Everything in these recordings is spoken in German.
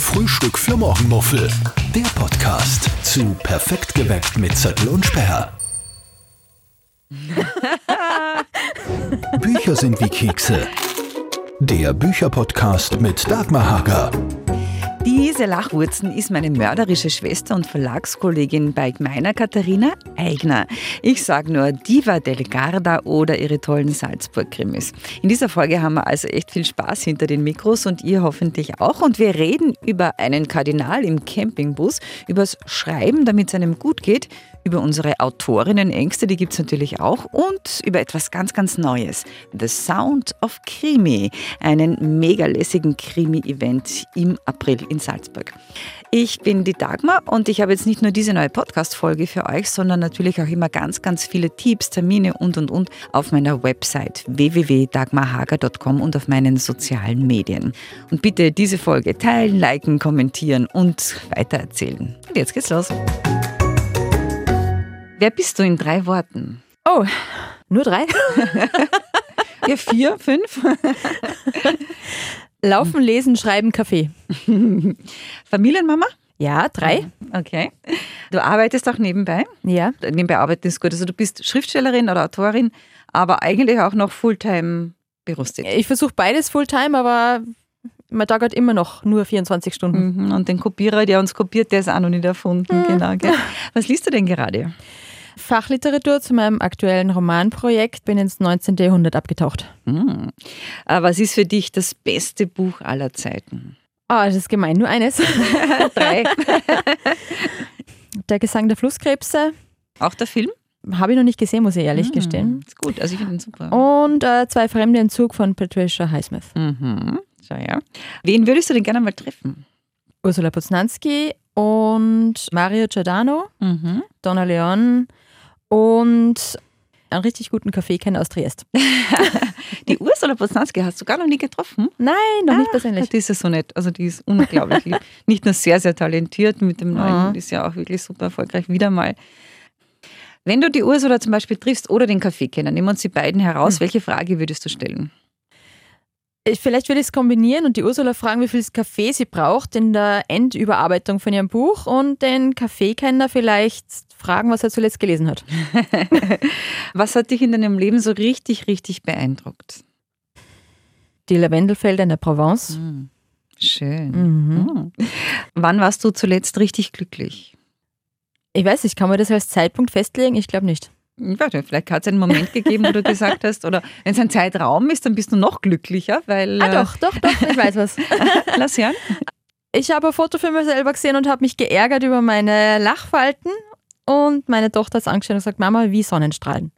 Frühstück für Morgenmuffel. Der Podcast zu Perfekt geweckt mit Zettel und Sperr. Bücher sind wie Kekse. Der Bücherpodcast mit Dagmar Hager. Diese Lachwurzen ist meine mörderische Schwester und Verlagskollegin bei meiner Katharina Eigner. Ich sage nur Diva del Garda oder ihre tollen Salzburg-Krimis. In dieser Folge haben wir also echt viel Spaß hinter den Mikros und ihr hoffentlich auch. Und wir reden über einen Kardinal im Campingbus, übers Schreiben, damit es einem gut geht, über unsere Autorinnen-Ängste, die gibt es natürlich auch, und über etwas ganz, ganz Neues. The Sound of Krimi, einen mega lässigen Krimi-Event im April in Salzburg. Ich bin die Dagmar und ich habe jetzt nicht nur diese neue Podcast-Folge für euch, sondern natürlich auch immer ganz, ganz viele Tipps, Termine und und und auf meiner Website www.dagmarhager.com und auf meinen sozialen Medien. Und bitte diese Folge teilen, liken, kommentieren und weitererzählen. Und jetzt geht's los. Wer bist du in drei Worten? Oh, nur drei? ja, vier, fünf. Laufen, lesen, schreiben, Kaffee. Familienmama? Ja, drei. Okay. Du arbeitest auch nebenbei? Ja. Nebenbei arbeiten ist gut. Also du bist Schriftstellerin oder Autorin, aber eigentlich auch noch Fulltime berufstätig. Ich versuche beides Fulltime, aber man dauert immer noch nur 24 Stunden. Mhm. Und den Kopierer, der uns kopiert, der ist auch noch nicht erfunden. Mhm. Genau. Gell? Was liest du denn gerade? Fachliteratur zu meinem aktuellen Romanprojekt, bin ins 19. Jahrhundert abgetaucht. Mhm. Was ist für dich das beste Buch aller Zeiten? Oh, das ist gemein, nur eines. Drei. der Gesang der Flusskrebse. Auch der Film? Habe ich noch nicht gesehen, muss ich ehrlich mhm. gestehen. Ist gut, also ich finde ihn super. Und äh, zwei Fremde im Zug von Patricia Highsmith. Mhm. So, ja. Wen würdest du denn gerne mal treffen? Ursula Poznanski und Mario Giordano, mhm. Donna Leon und einen richtig guten Kaffeekenner aus Triest. die Ursula Poznanski hast du gar noch nie getroffen? Nein, noch ah, nicht persönlich. Die ist ja so nett. Also die ist unglaublich lieb. Nicht nur sehr, sehr talentiert mit dem neuen, die ist ja auch wirklich super erfolgreich. Wieder mal. Wenn du die Ursula zum Beispiel triffst oder den Kaffeekenner, nehmen wir uns die beiden heraus. Hm. Welche Frage würdest du stellen? Vielleicht würde ich es kombinieren und die Ursula fragen, wie viel Kaffee sie braucht in der Endüberarbeitung von ihrem Buch und den Kaffeekenner vielleicht fragen, was er zuletzt gelesen hat. was hat dich in deinem Leben so richtig, richtig beeindruckt? Die Lavendelfelder in der Provence. Mhm. Schön. Mhm. Mhm. Wann warst du zuletzt richtig glücklich? Ich weiß nicht, kann man das als Zeitpunkt festlegen? Ich glaube nicht. Warte, vielleicht hat es einen Moment gegeben, wo du gesagt hast, oder wenn es ein Zeitraum ist, dann bist du noch glücklicher, weil. Ah, doch, doch, doch, ich weiß was. Lass hören. Ich habe ein Foto für mich selber gesehen und habe mich geärgert über meine Lachfalten und meine Tochter hat es angeschaut und gesagt, Mama, wie Sonnenstrahlen.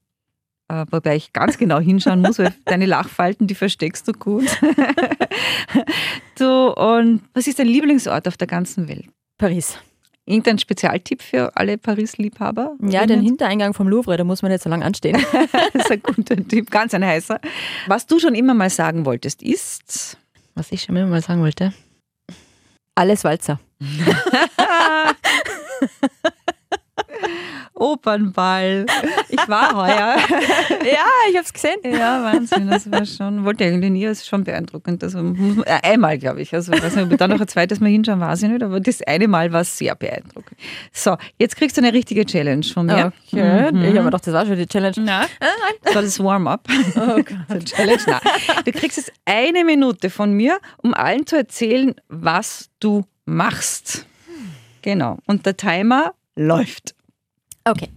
Äh, wobei ich ganz genau hinschauen muss, weil deine Lachfalten, die versteckst du gut. du, und was ist dein Lieblingsort auf der ganzen Welt? Paris. Irgendein Spezialtipp für alle Paris-Liebhaber? Ja, den Hintereingang vom Louvre, da muss man nicht so lange anstehen. das ist ein guter Tipp, ganz ein heißer. Was du schon immer mal sagen wolltest, ist. Was ich schon immer mal sagen wollte? Alles Walzer. Opernball. Ich war heuer. ja, ich habe es gesehen. Ja, Wahnsinn. Das war schon, wollte eigentlich nie, das ist schon beeindruckend. Also, äh, einmal, glaube ich. Also, weiß nicht, ob ich da noch ein zweites Mal hinschauen, weiß ich nicht, aber das eine Mal war sehr beeindruckend. So, jetzt kriegst du eine richtige Challenge von mir. Okay. Mhm. Ich habe mir gedacht, das war schon die Challenge. Nein, das war das Warm-up. Oh Gott. Challenge, nein. Du kriegst jetzt eine Minute von mir, um allen zu erzählen, was du machst. Genau. Und der Timer läuft. Okay.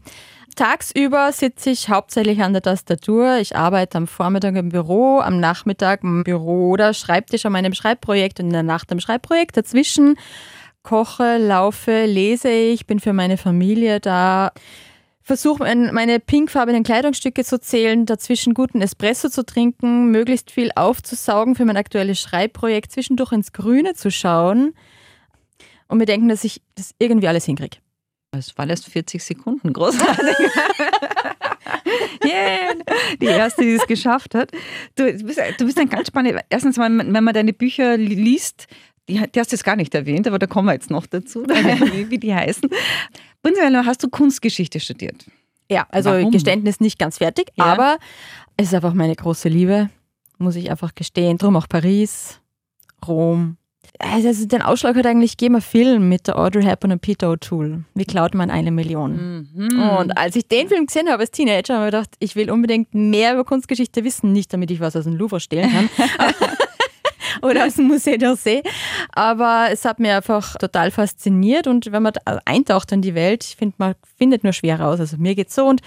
Tagsüber sitze ich hauptsächlich an der Tastatur. Ich arbeite am Vormittag im Büro, am Nachmittag im Büro oder Schreibtisch an meinem Schreibprojekt und in der Nacht am Schreibprojekt. Dazwischen koche, laufe, lese ich, bin für meine Familie da, versuche meine pinkfarbenen Kleidungsstücke zu zählen, dazwischen guten Espresso zu trinken, möglichst viel aufzusaugen für mein aktuelles Schreibprojekt, zwischendurch ins Grüne zu schauen und mir denken, dass ich das irgendwie alles hinkriege. Es waren erst 40 Sekunden, großartig. yeah. Die erste, die es geschafft hat. Du bist, du bist ein ganz spannender. Erstens, wenn man deine Bücher liest, die, die hast du jetzt gar nicht erwähnt, aber da kommen wir jetzt noch dazu, wie die heißen. Prinzipiell hast du Kunstgeschichte studiert. Ja, also Warum? Geständnis nicht ganz fertig, ja. aber es ist einfach meine große Liebe, muss ich einfach gestehen. Drum auch Paris, Rom, Also den Ausschlag hat eigentlich gegeben ein Film mit der Audrey Hepburn und Peter O'Toole. Wie klaut man eine Million? Mhm. Und als ich den Film gesehen habe als Teenager, habe ich gedacht, ich will unbedingt mehr über Kunstgeschichte wissen. Nicht, damit ich was aus dem Louvre stehlen kann. oder aus dem Musée d'Orsay. Aber es hat mir einfach total fasziniert und wenn man eintaucht in die Welt, ich finde, man findet nur schwer raus. Also mir geht's so und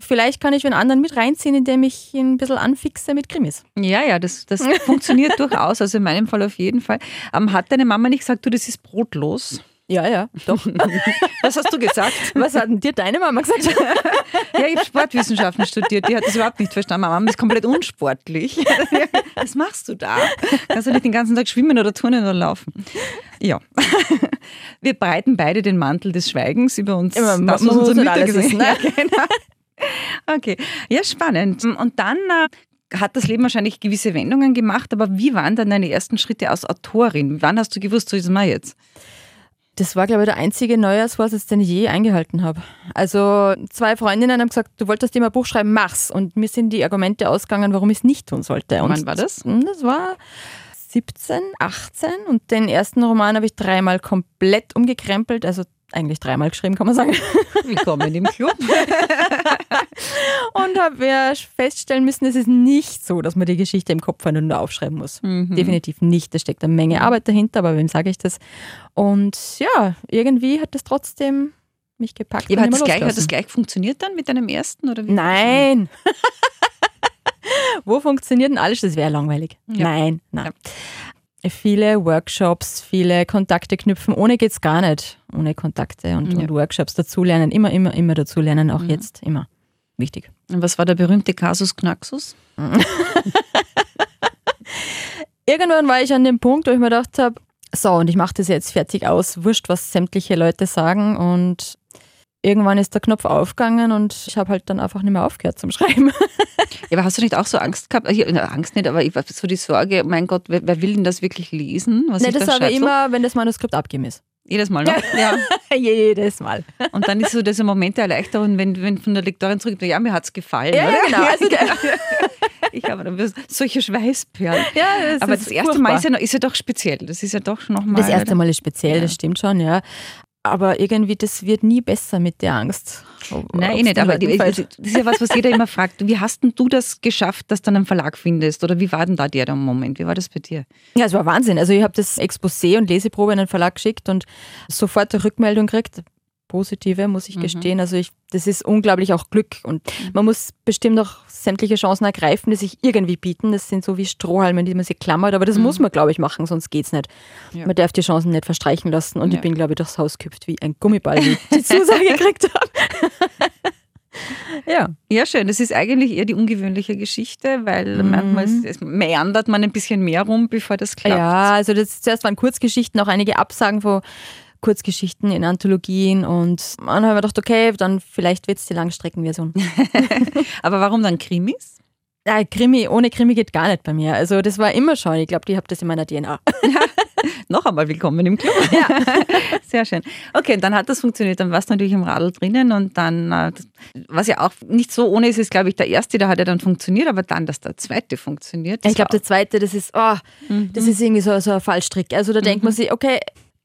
Vielleicht kann ich einen anderen mit reinziehen, indem ich ihn ein bisschen anfixe mit Krimis. Ja, ja, das, das funktioniert durchaus. Also in meinem Fall auf jeden Fall. Ähm, hat deine Mama nicht gesagt, du, das ist brotlos? Ja, ja, doch. Was hast du gesagt? Was hat denn dir deine Mama gesagt? ja, ich habe Sportwissenschaften studiert. Die hat das überhaupt nicht verstanden. Mama ist komplett unsportlich. Was machst du da? Kannst du nicht den ganzen Tag schwimmen oder turnen oder laufen? Ja. Wir breiten beide den Mantel des Schweigens über uns. Immer, das, was unsere Mütter gesagt ist, ne? ja, genau. Okay, ja, spannend. Und dann äh, hat das Leben wahrscheinlich gewisse Wendungen gemacht, aber wie waren dann deine ersten Schritte als Autorin? Wann hast du gewusst, so ist es mal jetzt? Das war, glaube ich, der einzige Neujahrsvorsatz, den ich je eingehalten habe. Also zwei Freundinnen haben gesagt, du wolltest immer ein Buch schreiben, mach's. Und mir sind die Argumente ausgegangen, warum ich es nicht tun sollte. Und wann war das? Das war 17, 18 und den ersten Roman habe ich dreimal komplett umgekrempelt, also eigentlich dreimal geschrieben, kann man sagen. Willkommen im Club. und habe ja feststellen müssen, es ist nicht so, dass man die Geschichte im Kopf nur aufschreiben muss. Mhm. Definitiv nicht. Da steckt eine Menge Arbeit dahinter, aber wem sage ich das? Und ja, irgendwie hat das trotzdem mich gepackt. Ja, hat, das gleich, hat das gleich funktioniert dann mit deinem ersten? Oder wie Nein. Wo funktioniert denn alles? Das wäre langweilig. Ja. Nein, nein. Ja viele Workshops, viele Kontakte knüpfen. Ohne geht es gar nicht. Ohne Kontakte und, ja. und Workshops dazulernen. Immer, immer, immer dazulernen, auch mhm. jetzt, immer. Wichtig. Und was war der berühmte Kasus Knaxus? Irgendwann war ich an dem Punkt, wo ich mir gedacht habe, so, und ich mache das jetzt fertig aus, wurscht, was sämtliche Leute sagen. Und irgendwann ist der Knopf aufgegangen und ich habe halt dann einfach nicht mehr aufgehört zum Schreiben. Ja, aber hast du nicht auch so Angst gehabt? Ich, Angst nicht, aber ich war so die Sorge, mein Gott, wer, wer will denn das wirklich lesen? Was nee, das da aber immer, wenn das Manuskript abgegeben ist. Jedes Mal noch? Ja. Jedes Mal. Und dann ist so dieser Moment der Erleichterung, wenn, wenn von der Lektorin zurück, ja, mir hat es gefallen. Ja, oder? genau. Also ich habe dann solche Schweißperlen. Ja, das Aber das erste furchtbar. Mal ist ja, noch, ist ja doch speziell. Das ist ja doch nochmal. Das erste Mal ist speziell, ja. das stimmt schon, ja aber irgendwie, das wird nie besser mit der Angst. Nein, eh nicht, aber die, das ist ja was, was jeder immer fragt. Wie hast denn du das geschafft, dass du einen Verlag findest? Oder wie war denn da der Moment? Wie war das bei dir? Ja, es war Wahnsinn. Also ich habe das Exposé und Leseprobe in den Verlag geschickt und sofort eine Rückmeldung gekriegt positive, muss ich mhm. gestehen. Also ich, das ist unglaublich auch Glück und mhm. man muss bestimmt auch sämtliche Chancen ergreifen, die sich irgendwie bieten. Das sind so wie Strohhalme, die man sich klammert, aber das mhm. muss man, glaube ich, machen, sonst geht es nicht. Ja. Man darf die Chancen nicht verstreichen lassen und ja. ich bin, glaube ich, durchs Haus gekippt wie ein Gummiball, wie ich die Zusage gekriegt habe. Ja. ja, schön. Das ist eigentlich eher die ungewöhnliche Geschichte, weil mhm. manchmal meandert man ein bisschen mehr rum, bevor das klappt. Ja, also das, zuerst waren Kurzgeschichten, auch einige Absagen von Kurzgeschichten in Anthologien und dann haben wir gedacht, okay, dann vielleicht wird es die Langstreckenversion. Aber warum dann Krimis? Ja, Krimi, ohne Krimi geht gar nicht bei mir. Also das war immer schon, ich glaube, ich habe das in meiner DNA. Noch einmal willkommen im Club. Ja. Sehr schön. Okay, dann hat das funktioniert. Dann warst du natürlich im Radl drinnen und dann, äh, was ja auch nicht so ohne ist, ist, glaube ich, der erste, der hat ja dann funktioniert, aber dann, dass der zweite funktioniert. Ich glaube, der zweite, das ist, oh, mhm. das ist irgendwie so, so ein Fallstrick. Also da mhm. denkt man sich, okay,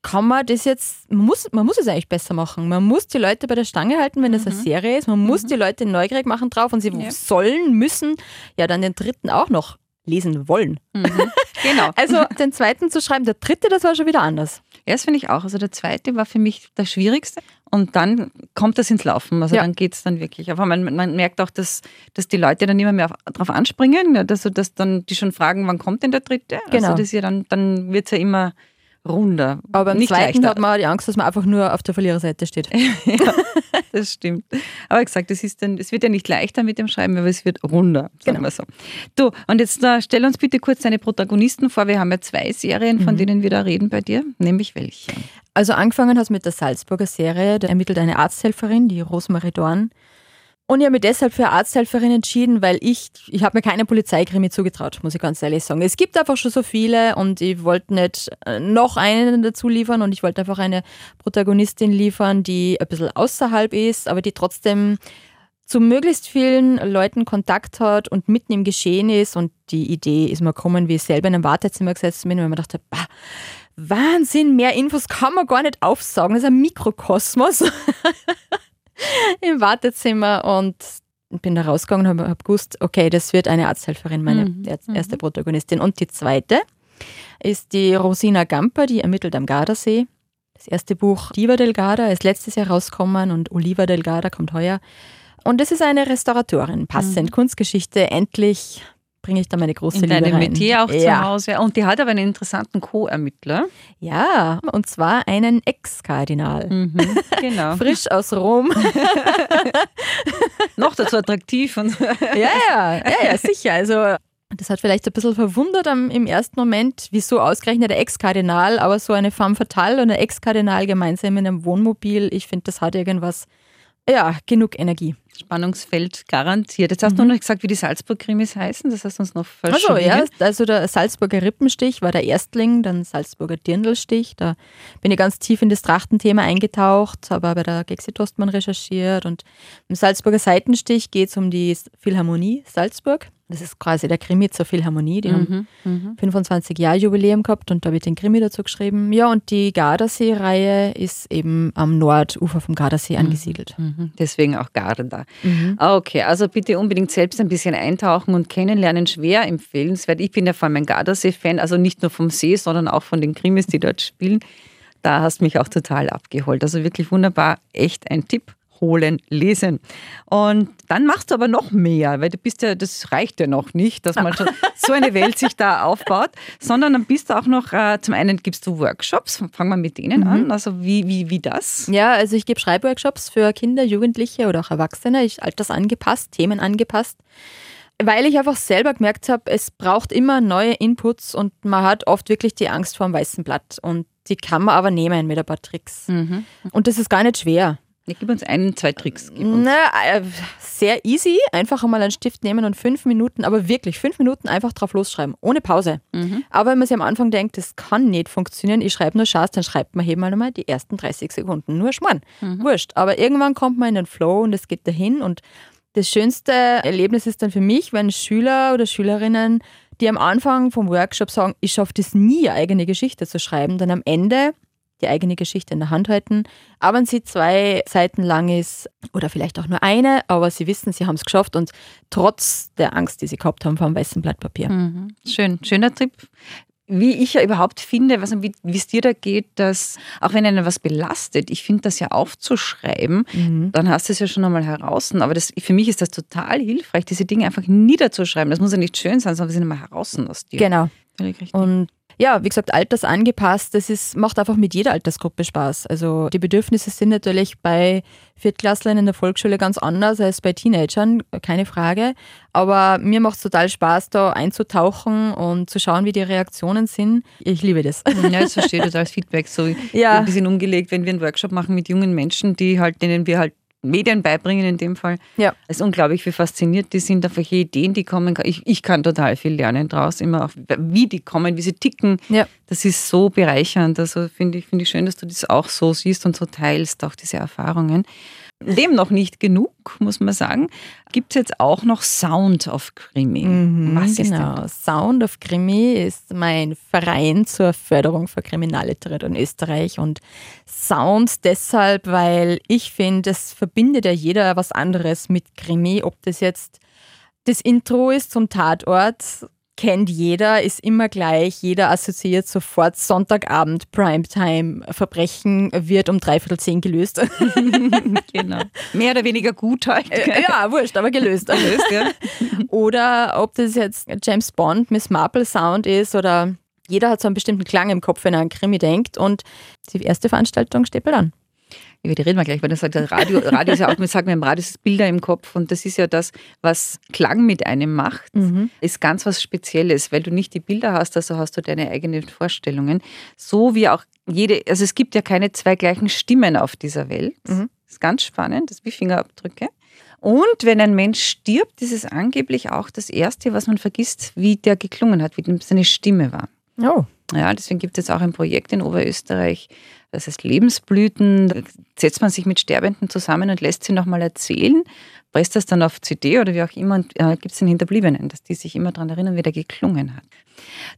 kann man das jetzt, man muss, man muss es eigentlich besser machen. Man muss die Leute bei der Stange halten, wenn das eine mhm. Serie ist. Man muss mhm. die Leute neugierig machen drauf und sie ja. sollen, müssen ja dann den dritten auch noch lesen wollen. Mhm. Genau. also den zweiten zu schreiben, der dritte, das war schon wieder anders. Ja, das finde ich auch. Also der zweite war für mich das Schwierigste und dann kommt das ins Laufen. Also ja. dann geht es dann wirklich. Aber man, man merkt auch, dass, dass die Leute dann immer mehr darauf anspringen, dass, dass dann die schon fragen, wann kommt denn der dritte? Also genau. Also das ja dann, dann wird es ja immer runder. Aber beim Nicht zweiten leichter. hat man die Angst, dass man einfach nur auf der Verliererseite steht. ja, das stimmt. Aber wie gesagt, es, ist dann, es wird ja nicht leichter mit dem Schreiben, aber es wird runder, sagen genau. wir so. Du, und jetzt uh, stell uns bitte kurz deine Protagonisten vor. Wir haben ja zwei Serien, von mhm. denen wir da reden bei dir. Nämlich welche? Also angefangen es mit der Salzburger Serie. Da ermittelt eine Arzthelferin, die Rosemarie Dorn. Und ich habe mich deshalb für Arzthelferin entschieden, weil ich, ich habe mir keine Polizeikrimi zugetraut, muss ich ganz ehrlich sagen. Es gibt einfach schon so viele und ich wollte nicht äh, noch einen dazu liefern und ich wollte einfach eine Protagonistin liefern, die ein bisschen außerhalb ist, aber die trotzdem zu möglichst vielen Leuten Kontakt hat und mitten im Geschehen ist. Und die Idee ist mir gekommen, wie ich selber in einem Wartezimmer gesessen bin, weil man dachte, bah, Wahnsinn, mehr Infos kann man gar nicht aufsagen. Das ist ein Mikrokosmos im Wartezimmer und bin da rausgegangen und habe hab gewusst, okay, das wird eine Arzthelferin, meine Mhm, erste Protagonistin. Und die zweite ist die Rosina Gamper, die ermittelt am Gardasee. Das erste Buch Diva del Garda ist letztes Jahr rausgekommen und Oliva del Garda kommt heuer. Und das ist eine Restauratorin, passend, Kunstgeschichte. Endlich bringe ich da meine große. In Liebe rein. Metier auch zu ja. Hause. Und die hat aber einen interessanten Co-Ermittler. Ja, und zwar einen Ex-Kardinal. Mhm, genau. Frisch aus Rom. Noch dazu attraktiv. Und ja, ja, ja, ja, sicher. Also das hat vielleicht ein bisschen verwundert im ersten Moment, wieso ausgerechnet der Ex-Kardinal, aber so eine femme fatale und ein Ex-Kardinal gemeinsam in einem Wohnmobil, ich finde, das hat irgendwas, ja, genug Energie. Spannungsfeld garantiert. Jetzt hast du noch nicht gesagt, wie die Salzburg-Krimis heißen. Das hast du uns noch Also verschwiegen. ja, also der Salzburger Rippenstich war der Erstling, dann Salzburger Dirndlstich. Da bin ich ganz tief in das Trachtenthema eingetaucht, habe bei der Gexi Tostmann recherchiert und im Salzburger Seitenstich geht es um die Philharmonie Salzburg. Das ist quasi der Krimi zur Philharmonie. Die haben Mhm, mhm. 25 Jahre Jubiläum gehabt und da wird den Krimi dazu geschrieben. Ja, und die Gardasee-Reihe ist eben am Nordufer vom Gardasee angesiedelt. Mhm. Deswegen auch Garda. Mhm. Ah, Okay, also bitte unbedingt selbst ein bisschen eintauchen und kennenlernen. Schwer empfehlenswert. Ich bin ja vor allem ein Gardasee-Fan, also nicht nur vom See, sondern auch von den Krimis, die dort spielen. Da hast du mich auch total abgeholt. Also wirklich wunderbar, echt ein Tipp. Holen, lesen. Und dann machst du aber noch mehr, weil du bist ja, das reicht ja noch nicht, dass man schon so eine Welt sich da aufbaut, sondern dann bist du auch noch, äh, zum einen gibst du Workshops, fangen wir mit denen an, also wie, wie, wie das? Ja, also ich gebe Schreibworkshops für Kinder, Jugendliche oder auch Erwachsene, ich altersangepasst, Themen angepasst, weil ich einfach selber gemerkt habe, es braucht immer neue Inputs und man hat oft wirklich die Angst vor dem weißen Blatt und die kann man aber nehmen mit ein paar Tricks. Und das ist gar nicht schwer. Ja, gib uns einen, zwei Tricks. Na, äh, sehr easy. Einfach einmal einen Stift nehmen und fünf Minuten, aber wirklich fünf Minuten einfach drauf losschreiben, ohne Pause. Aber wenn man sich am Anfang denkt, das kann nicht funktionieren, ich schreibe nur Schatz, dann schreibt man eben mal einmal die ersten 30 Sekunden. Nur Schmarrn. Wurscht. Aber irgendwann kommt man in den Flow und es geht dahin. Und das schönste Erlebnis ist dann für mich, wenn Schüler oder Schülerinnen, die am Anfang vom Workshop sagen, ich schaffe das nie, eigene Geschichte zu schreiben, dann am Ende die eigene Geschichte in der Hand halten. Aber wenn sie zwei Seiten lang ist oder vielleicht auch nur eine, aber sie wissen, sie haben es geschafft und trotz der Angst, die sie gehabt haben vor einem weißen Blatt Papier. Mhm. Schön, schöner Tipp. Wie ich ja überhaupt finde, was, wie wie es dir da geht, dass auch wenn einen was belastet, ich finde das ja aufzuschreiben, dann hast du es ja schon einmal heraus. Aber das, für mich ist das total hilfreich, diese Dinge einfach niederzuschreiben. Das muss ja nicht schön sein, sondern sie sind einmal heraus aus dir. Genau. Völlig richtig. Und ja, wie gesagt, altersangepasst, das ist, macht einfach mit jeder Altersgruppe Spaß. Also die Bedürfnisse sind natürlich bei Viertklasslern in der Volksschule ganz anders als bei Teenagern, keine Frage. Aber mir macht es total Spaß, da einzutauchen und zu schauen, wie die Reaktionen sind. Ich liebe das. Ja, das verstehe ich total als Feedback. So Ja. ein bisschen umgelegt, wenn wir einen Workshop machen mit jungen Menschen, die halt, denen wir halt Medien beibringen in dem Fall. Ja. Es ist unglaublich, wie fasziniert die sind, auf welche Ideen die kommen. Ich, ich kann total viel lernen draus, immer auch, wie die kommen, wie sie ticken. Ja. Das ist so bereichernd. Also finde ich, finde ich schön, dass du das auch so siehst und so teilst, auch diese Erfahrungen. Dem noch nicht genug, muss man sagen. Gibt es jetzt auch noch Sound of Krimi? Was ist denn genau. Sound of Krimi ist mein Verein zur Förderung für Kriminalliteratur in Österreich und Sound deshalb, weil ich finde, es verbindet ja jeder was anderes mit Krimi, ob das jetzt das Intro ist zum Tatort, kennt jeder, ist immer gleich, jeder assoziiert sofort Sonntagabend, Primetime, Verbrechen wird um dreiviertel zehn gelöst. genau. Mehr oder weniger gut halt. Äh, ja, wurscht, aber gelöst. Gelöst, ja. Oder ob das jetzt James Bond, Miss Marple Sound ist oder jeder hat so einen bestimmten Klang im Kopf, wenn er an Krimi denkt. Und die erste Veranstaltung steht bald an. Über die reden wir gleich, weil das sagt, Radio, Radio ist ja auch, wir sagen im Radio ist Bilder im Kopf und das ist ja das, was Klang mit einem macht, ist ganz was Spezielles, weil du nicht die Bilder hast, also hast du deine eigenen Vorstellungen. So wie auch jede, also es gibt ja keine zwei gleichen Stimmen auf dieser Welt. Das ist ganz spannend, das ist wie Fingerabdrücke. Und wenn ein Mensch stirbt, ist es angeblich auch das Erste, was man vergisst, wie der geklungen hat, wie seine Stimme war. Oh. Ja, deswegen gibt es auch ein Projekt in Oberösterreich, das heißt Lebensblüten. Da setzt man sich mit Sterbenden zusammen und lässt sie nochmal erzählen, presst das dann auf CD oder wie auch immer und äh, gibt es den Hinterbliebenen, dass die sich immer daran erinnern, wie der geklungen hat.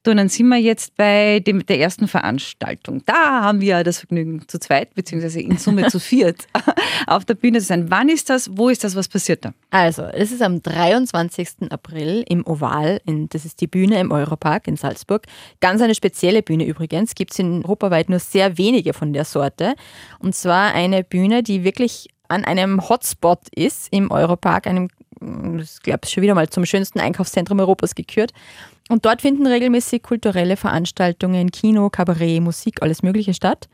Du, und dann sind wir jetzt bei dem, der ersten Veranstaltung. Da haben wir das Vergnügen zu zweit, beziehungsweise in Summe zu viert auf der Bühne zu sein. Wann ist das? Wo ist das? Was passiert da? Also, es ist am 23. April im Oval. In, das ist die Bühne im Europark in Salzburg. Ganz eine spezielle Bühne übrigens. Gibt es in europaweit nur sehr wenige von der Sorte. Und zwar eine Bühne, die wirklich an einem Hotspot ist im Europark, einem, ich glaube, schon wieder mal zum schönsten Einkaufszentrum Europas gekürt. Und dort finden regelmäßig kulturelle Veranstaltungen, Kino, Kabarett, Musik, alles Mögliche statt.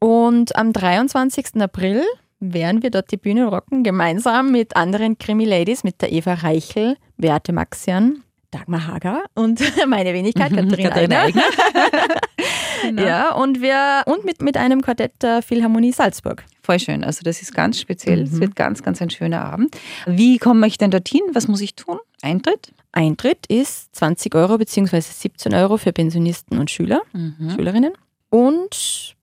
Und am 23. April werden wir dort die Bühne rocken, gemeinsam mit anderen Krimi-Ladies, mit der Eva Reichel, Beate Maxian, Dagmar Hager und meine Wenigkeit, Katharina, Katharina Eigner. genau. Ja, und wir und mit, mit einem Quartett der Philharmonie Salzburg. Voll schön. Also das ist ganz speziell. Es mhm. wird ganz, ganz ein schöner Abend. Wie komme ich denn dorthin? Was muss ich tun? Eintritt? Eintritt ist 20 Euro bzw. 17 Euro für Pensionisten und Schüler, mhm. Schülerinnen. Und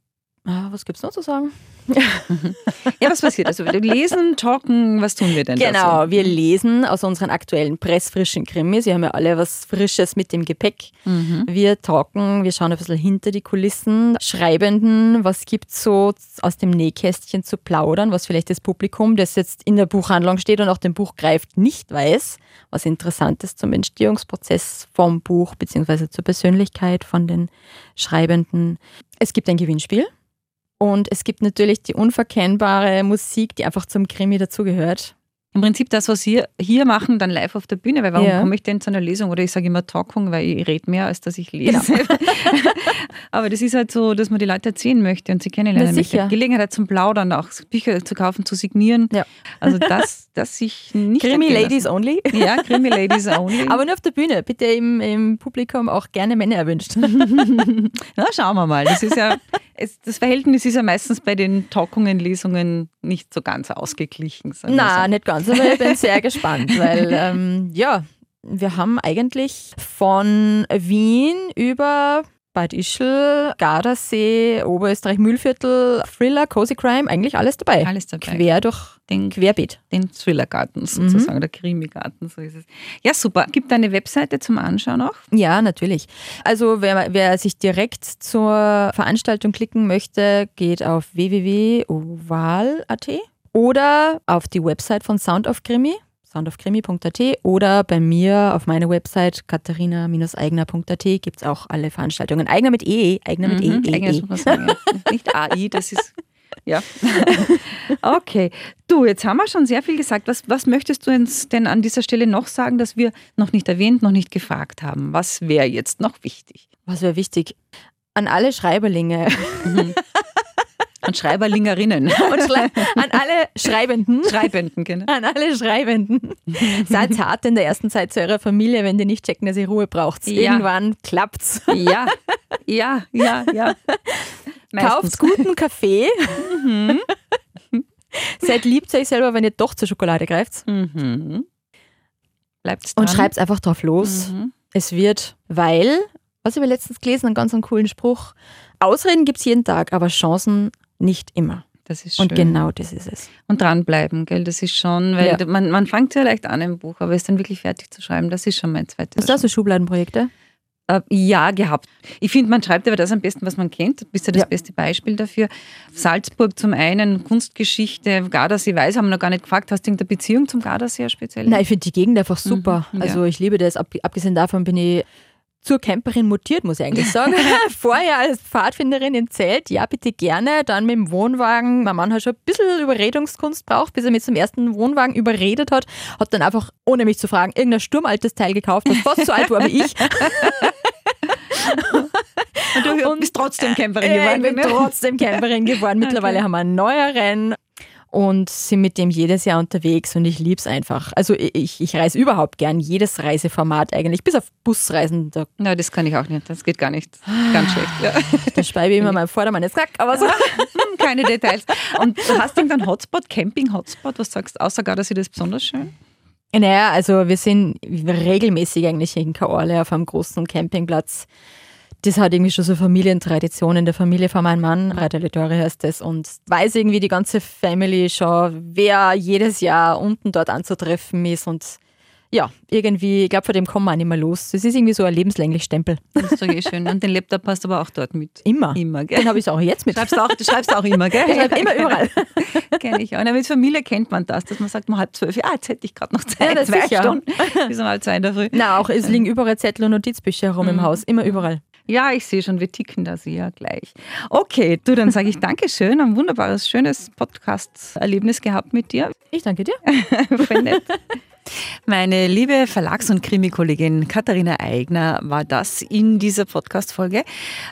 was gibt es noch zu sagen? ja, was passiert? Also wir lesen, talken, was tun wir denn? Genau, so? wir lesen aus unseren aktuellen pressfrischen Krimis. Wir haben ja alle was Frisches mit dem Gepäck. Mhm. Wir talken, wir schauen ein bisschen hinter die Kulissen, Schreibenden, was gibt es so aus dem Nähkästchen zu plaudern, was vielleicht das Publikum, das jetzt in der Buchhandlung steht und auch dem Buch greift, nicht weiß, was Interessantes zum Entstehungsprozess vom Buch bzw. zur Persönlichkeit von den Schreibenden. Es gibt ein Gewinnspiel. Und es gibt natürlich die unverkennbare Musik, die einfach zum Krimi dazugehört. Im Prinzip das, was wir hier machen, dann live auf der Bühne, weil warum ja. komme ich denn zu einer Lesung? Oder ich sage immer Talkung, weil ich rede mehr, als dass ich lese. Genau. Aber das ist halt so, dass man die Leute erzählen möchte und sie kennenlernen möchte. Gelegenheit zum Plaudern, auch Bücher zu kaufen, zu signieren. Ja. Also das, das sich nicht. Krimi Ladies only. Ja, Krimi Ladies only. Aber nur auf der Bühne. Bitte im, im Publikum auch gerne Männer erwünscht. Na, schauen wir mal. Das ist ja, es, das Verhältnis ist ja meistens bei den Talkungen, Lesungen nicht so ganz ausgeglichen. Nein, nicht ganz, aber ich bin sehr gespannt, weil ähm, ja, wir haben eigentlich von Wien über Bad Ischl, Gardasee, Oberösterreich, Mühlviertel, Thriller, Cozy Crime, eigentlich alles dabei. Alles dabei. Quer durch den Querbeet. Den Thrillergarten sozusagen, mhm. der Krimigarten, so ist es. Ja, super. Gibt eine Webseite zum Anschauen auch? Ja, natürlich. Also wer, wer sich direkt zur Veranstaltung klicken möchte, geht auf www.oval.at oder auf die Website von Sound of Krimi soundofkrimi.at oder bei mir auf meiner Website katharina-eigner.at gibt es auch alle Veranstaltungen. Eigner mit E, Eigner mit mhm, E, e, e. Sagen, Nicht AI, das ist. Ja. okay. Du, jetzt haben wir schon sehr viel gesagt. Was, was möchtest du uns denn an dieser Stelle noch sagen, dass wir noch nicht erwähnt, noch nicht gefragt haben? Was wäre jetzt noch wichtig? Was wäre wichtig? An alle Schreiberlinge. Mhm. An Schreiberlingerinnen. Und schrei an alle Schreibenden. Schreibenden, genau. An alle Schreibenden. Seid hart in der ersten Zeit zu eurer Familie, wenn die nicht checken, dass ihr Ruhe braucht. Ja. Irgendwann klappt's. Ja, ja, ja, ja. Kauft guten Kaffee. Mhm. Seid lieb zu euch selber, wenn ihr doch zur Schokolade greift. Mhm. Bleibt's dran. Und schreibt einfach drauf los. Mhm. Es wird, weil, was ich letztens gelesen, einen ganz einen coolen Spruch. Ausreden gibt es jeden Tag, aber Chancen nicht immer. Das ist schön. Und genau das ist es. Und dranbleiben, gell? Das ist schon, weil ja. man, man fängt ja leicht an im Buch, aber es dann wirklich fertig zu schreiben, das ist schon mein zweites. Hast du auch so Schubladenprojekte? Äh, ja, gehabt. Ich finde, man schreibt aber das am besten, was man kennt. Du bist ja das ja. beste Beispiel dafür. Salzburg zum einen, Kunstgeschichte, Gardasee weiß, haben wir noch gar nicht gefragt. Hast du irgendeine Beziehung zum Gardasee speziell? Nein, ich finde die Gegend einfach super. Mhm, ja. Also ich liebe das. Abgesehen davon bin ich zur Camperin mutiert, muss ich eigentlich sagen. Vorher als Pfadfinderin im Zelt, ja, bitte gerne. Dann mit dem Wohnwagen. Mein Mann hat schon ein bisschen Überredungskunst braucht, bis er mich zum ersten Wohnwagen überredet hat. Hat dann einfach, ohne mich zu fragen, irgendein sturmaltes Teil gekauft, das fast so alt war wie ich. Und du bist trotzdem Camperin geworden. Ich bin ne? trotzdem Camperin geworden. Mittlerweile okay. haben wir einen neueren und sind mit dem jedes Jahr unterwegs und ich liebe es einfach. Also ich, ich reise überhaupt gern, jedes Reiseformat eigentlich, bis auf Busreisen. Da Nein, das kann ich auch nicht, das geht gar nicht. Ganz schlecht. Ja. Da speibe ich immer meinem Vordermann jetzt Sack, aber so. Keine Details. Und du hast irgendeinen Hotspot, Camping-Hotspot, was sagst du, außer gar, dass ich das besonders schön? Naja, also wir sind regelmäßig eigentlich in Kaorle auf einem großen Campingplatz das hat irgendwie schon so Familientradition in der Familie von meinem Mann, Radio Littori heißt das, und weiß irgendwie die ganze Family schon, wer jedes Jahr unten dort anzutreffen ist und ja, irgendwie, ich glaube, von dem kommen wir auch nicht mehr los. Das ist irgendwie so ein lebenslänglich Stempel. Das ist doch eh schön. Und den Laptop hast du aber auch dort mit. Immer. Immer, gell? Den habe ich auch jetzt mit. Schreibst du, auch, du schreibst auch immer, gell? Ich schreibe immer überall. Kenne ich auch. Und mit Familie kennt man das, dass man sagt, um halb zwölf, ja, jetzt hätte ich gerade noch Zeit, Ja, das zwei sicher. Stunden bis um halb zwei in der Früh. Na, auch es liegen überall Zettel und Notizbücher herum im Haus. Immer überall. Ja, ich sehe schon, wir ticken da sehr gleich. Okay, du, dann sage ich Dankeschön. Ein wunderbares, schönes Podcast-Erlebnis gehabt mit dir. Ich danke dir. Voll nett. Meine liebe Verlags- und Krimikollegin Katharina Eigner war das in dieser Podcast-Folge.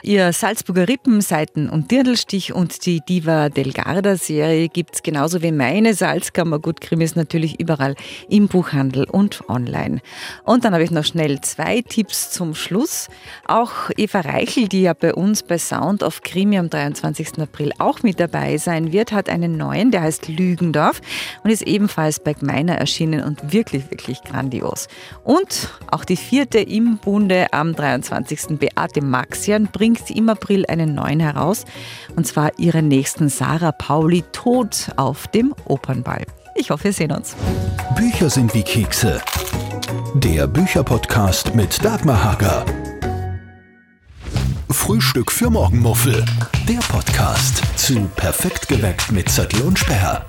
Ihr Salzburger Rippen, Seiten- und Dirndlstich und die Diva del Garda-Serie gibt es genauso wie meine Salzkammergut-Krimis natürlich überall im Buchhandel und online. Und dann habe ich noch schnell zwei Tipps zum Schluss. Auch Eva Reichel, die ja bei uns bei Sound of Krimi am 23. April auch mit dabei sein wird, hat einen neuen, der heißt Lügendorf und ist ebenfalls bei Gmeiner erschienen und wirklich, wirklich grandios. Und auch die vierte im Bunde am 23. Beate Maxian bringt im April einen neuen heraus und zwar ihren nächsten Sarah Pauli Tod auf dem Opernball. Ich hoffe, wir sehen uns. Bücher sind wie Kekse. Der Bücherpodcast mit Dagmar Hager. Frühstück für Morgenmuffel. Der Podcast zu Perfekt geweckt mit Zettel und Sperr.